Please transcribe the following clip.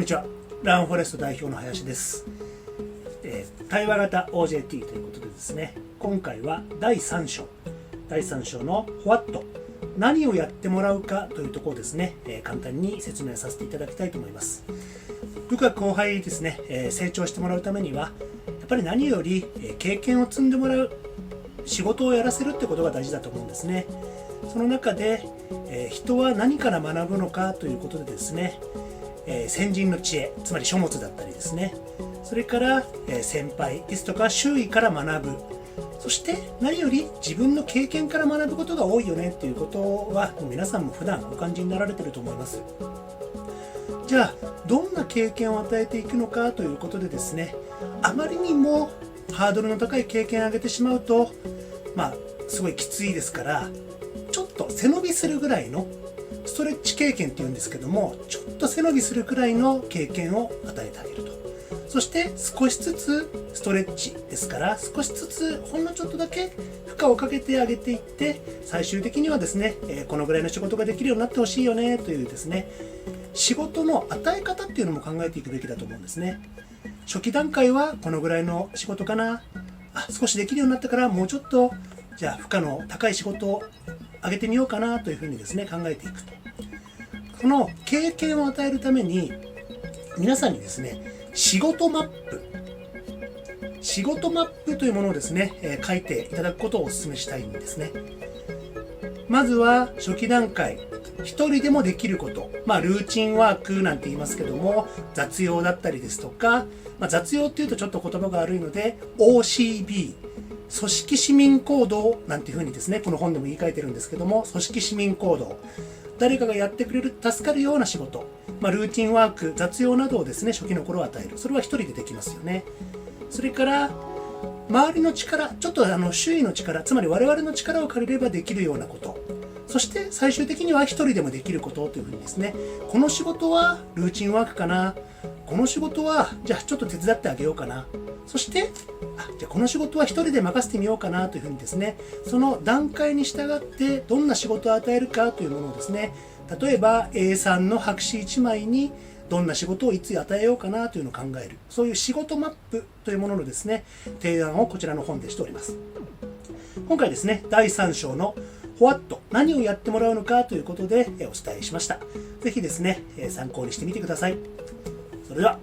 んにちは。ランフォレスト代表の林です、えー対話型 OJT ということでですね今回は第3章第3章の What 何をやってもらうかというところをですね、えー簡単に説明させていただきたいと思います。部下後輩ですね、えー成長してもらうためにはやっぱり何より、え経験を積んでもらう仕事をやらせるってことが大事だと思うんですね。その中で、え人は何から学ぶのかということでですね、えー先人の知恵つまり書物だったりですね。それから、え先輩ですとか周囲から学ぶ。そして何より自分の経験から学ぶことが多いよねっていうことは皆さんも普段お感じになられてると思います。じゃあどんな経験を与えていくのかということでですねあまりにもハードルの高い経験を上げてしまうとまあすごいきついですからちょっと背伸びするぐらいのトレッチ経験っていうんですけどもちょっと背伸びするくらいの経験を与えてあげると。そして少しずつストレッチですから少しずつほんのちょっとだけ負荷をかけてあげていって最終的にはですね、えこのぐらいの仕事ができるようになってほしいよねというですね仕事の与え方っていうのも考えていくべきだと思うんですね。初期段階はこのぐらいの仕事かな。あ少しできるようになったからもうちょっとじゃあ負荷の高い仕事を上げてみようかなというふうにですね考えていくと。この経験を与えるために皆さんにですね仕事マップ仕事マップというものをですね、えー書いていただくことをお勧めしたいんですね。まずは初期段階一人でもできること、まあ、ルーチンワークなんて言いますけども雑用だったりですとか、まあ、雑用っていうとちょっと言葉が悪いので OCB 組織市民行動なんていうふうにですねこの本でも言い換えてるんですけども組織市民行動。誰かがやってくれる助かるような仕事、まあ、ルーチンワーク雑用などをですね初期の頃与える。それは一人でできますよね。それから周りの力ちょっとあの周囲の力つまり我々の力を借りればできるようなこと。そして最終的には一人でもできることというふうにですねこの仕事はルーチンワークかな。この仕事はじゃあちょっと手伝ってあげようかな。そしてあじゃあこの仕事は一人で任せてみようかなというふうにですねその段階に従ってどんな仕事を与えるかというものをですね例えば A3 の白紙1枚にどんな仕事をいつ与えようかなというのを考える。そういう仕事マップというもののですね提案をこちらの本でしております。今回ですね第3章の「What 何をやってもらうのか」ということでお伝えしました。是非ですね参考にしてみてください。それでは。